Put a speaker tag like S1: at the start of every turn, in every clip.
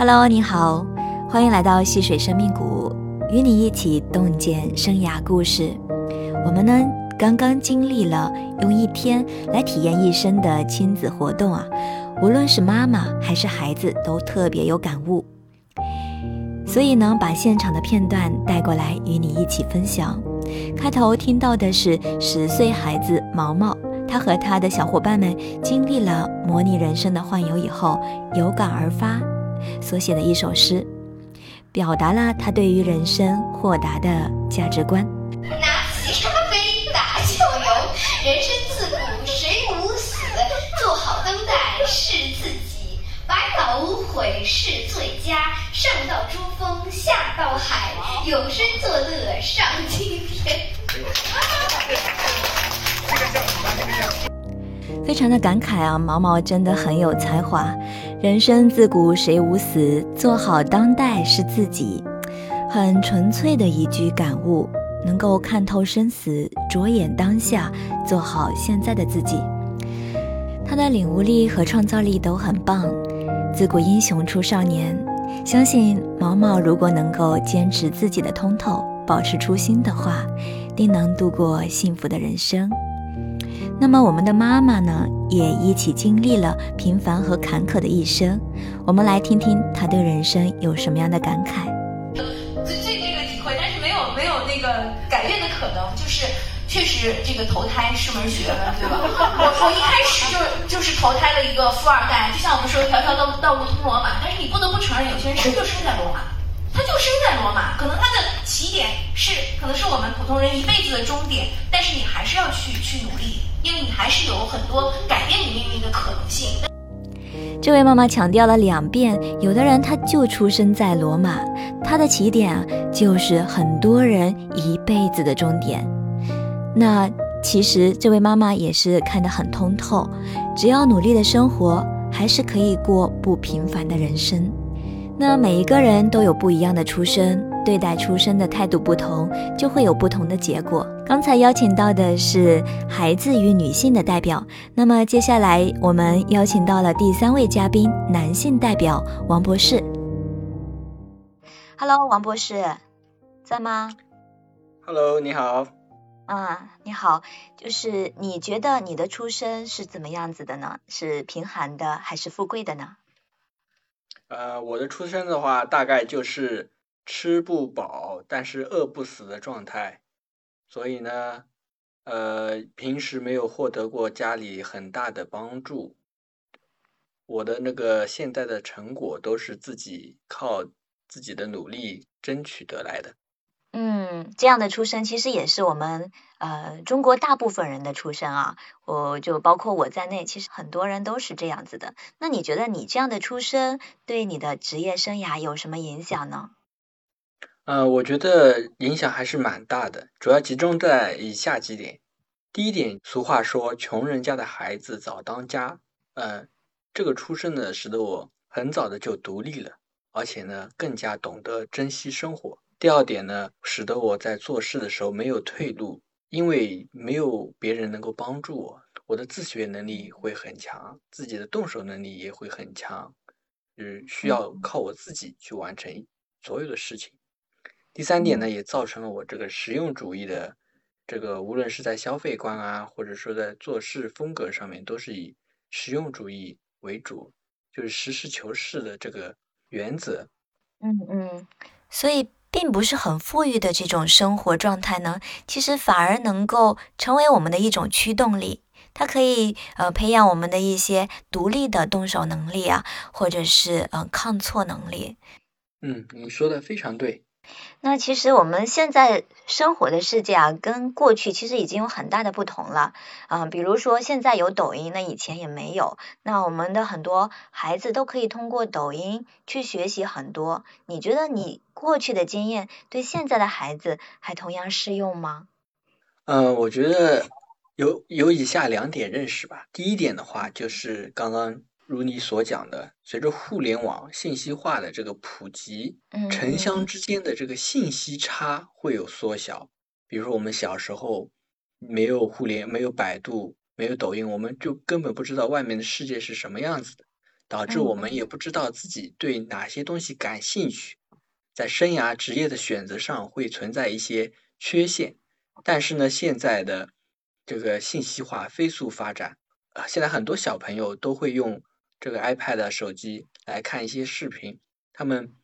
S1: Hello，你好，欢迎来到溪水生命谷，与你一起洞见生涯故事。我们呢刚刚经历了用一天来体验一生的亲子活动啊，无论是妈妈还是孩子都特别有感悟。所以呢，把现场的片段带过来与你一起分享。开头听到的是十岁孩子毛毛，他和他的小伙伴们经历了模拟人生的幻游以后，有感而发。所写的一首诗，表达了他对于人生豁达的价值观。
S2: 拿起咖啡打酱油，人生自古谁无死？做好当代是自己，百老无悔是最佳。上到珠峰，下到海，有声作乐上青天。
S1: 非常的感慨啊，毛毛真的很有才华。人生自古谁无死，做好当代是自己。很纯粹的一句感悟，能够看透生死，着眼当下，做好现在的自己。他的领悟力和创造力都很棒。自古英雄出少年，相信毛毛如果能够坚持自己的通透，保持初心的话，定能度过幸福的人生。那么我们的妈妈呢，也一起经历了平凡和坎坷的一生。我们来听听她对人生有什么样的感慨。
S3: 最最这个体会，但是没有没有那个改变的可能，就是确实这个投胎是门学问，对吧？我我一开始就就是投胎了一个富二代，就像我们说条条道道路通罗马，但是你不得不承认，有些人生就生在罗马，他就生在罗马，可能他的起点是可能是我们普通人一辈子的终点，但是你还是要去去努力。因为你还是有很多改变你命运的可能性。
S1: 这位妈妈强调了两遍，有的人他就出生在罗马，他的起点啊就是很多人一辈子的终点。那其实这位妈妈也是看得很通透，只要努力的生活，还是可以过不平凡的人生。那每一个人都有不一样的出身。对待出生的态度不同，就会有不同的结果。刚才邀请到的是孩子与女性的代表，那么接下来我们邀请到了第三位嘉宾，男性代表王博士。Hello，王博士，在吗
S4: ？Hello，你好。
S1: 啊，你好，就是你觉得你的出生是怎么样子的呢？是贫寒的还是富贵的呢？
S4: 呃，我的出生的话，大概就是。吃不饱，但是饿不死的状态，所以呢，呃，平时没有获得过家里很大的帮助。我的那个现在的成果都是自己靠自己的努力争取得来的。
S1: 嗯，这样的出生其实也是我们呃中国大部分人的出生啊，我就包括我在内，其实很多人都是这样子的。那你觉得你这样的出生对你的职业生涯有什么影响呢？
S4: 呃，我觉得影响还是蛮大的，主要集中在以下几点。第一点，俗话说“穷人家的孩子早当家”，呃，这个出生呢，使得我很早的就独立了，而且呢，更加懂得珍惜生活。第二点呢，使得我在做事的时候没有退路，因为没有别人能够帮助我，我的自学能力会很强，自己的动手能力也会很强，是需要靠我自己去完成所有的事情。第三点呢，也造成了我这个实用主义的这个，无论是在消费观啊，或者说在做事风格上面，都是以实用主义为主，就是实事求是的这个原则。
S1: 嗯嗯，所以并不是很富裕的这种生活状态呢，其实反而能够成为我们的一种驱动力，它可以呃培养我们的一些独立的动手能力啊，或者是呃抗挫能力。
S4: 嗯，你说的非常对。
S1: 那其实我们现在生活的世界啊，跟过去其实已经有很大的不同了。嗯，比如说现在有抖音，那以前也没有。那我们的很多孩子都可以通过抖音去学习很多。你觉得你过去的经验对现在的孩子还同样适用吗？
S4: 嗯，我觉得有有以下两点认识吧。第一点的话，就是刚刚。如你所讲的，随着互联网信息化的这个普及，城乡之间的这个信息差会有缩小。比如说，我们小时候没有互联，没有百度，没有抖音，我们就根本不知道外面的世界是什么样子的。导致我们也不知道自己对哪些东西感兴趣，在生涯职业的选择上会存在一些缺陷。但是呢，现在的这个信息化飞速发展，啊，现在很多小朋友都会用这个 iPad 手机来看一些视频，他们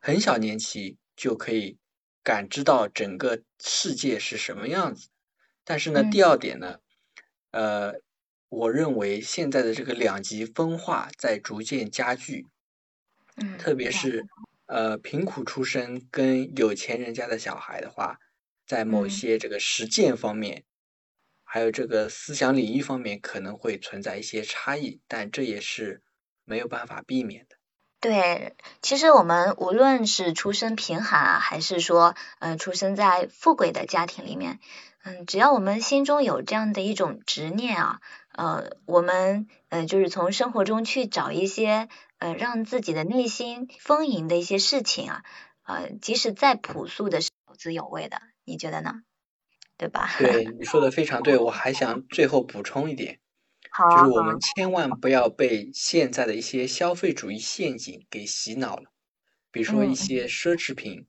S4: 很小年纪就可以感知到整个世界是什么样子。但是呢，第二点呢，呃，我认为现在的这个两极分化在逐渐加剧，
S1: 嗯，
S4: 特别是呃贫苦出身跟有钱人家的小孩的话，在某些这个实践方面，还有这个思想领域方面可能会存在一些差异，但这也是没有办法避免的。
S1: 对，其实我们无论是出身贫寒啊，还是说呃出生在富贵的家庭里面。嗯，只要我们心中有这样的一种执念啊，呃，我们呃就是从生活中去找一些呃让自己的内心丰盈的一些事情啊，呃，即使再朴素的是有滋有味的，你觉得呢？对吧？
S4: 对，你说的非常对，我还想最后补充一点，
S1: 好，
S4: 就是我们千万不要被现在的一些消费主义陷阱给洗脑了，比如说一些奢侈品。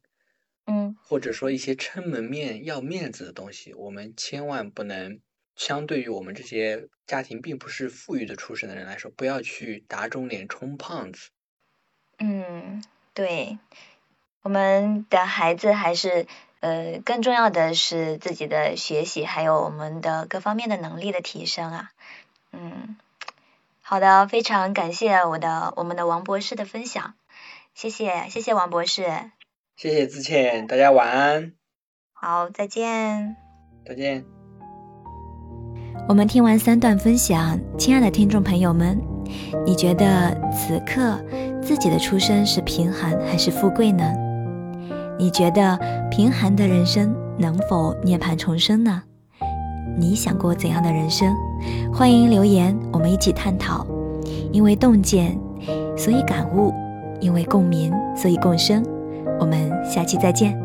S1: 嗯，
S4: 或者说一些撑门面、要面子的东西，我们千万不能。相对于我们这些家庭并不是富裕的出身的人来说，不要去打肿脸充胖子。
S1: 嗯，对，我们的孩子还是呃，更重要的是自己的学习，还有我们的各方面的能力的提升啊。嗯，好的，非常感谢我的我们的王博士的分享，谢谢谢谢王博士。
S4: 谢谢子倩，大家晚安。
S1: 好，再见。
S4: 再见。
S1: 我们听完三段分享，亲爱的听众朋友们，你觉得此刻自己的出身是贫寒还是富贵呢？你觉得贫寒的人生能否涅槃重生呢？你想过怎样的人生？欢迎留言，我们一起探讨。因为洞见，所以感悟；因为共鸣，所以共生。我们下期再见。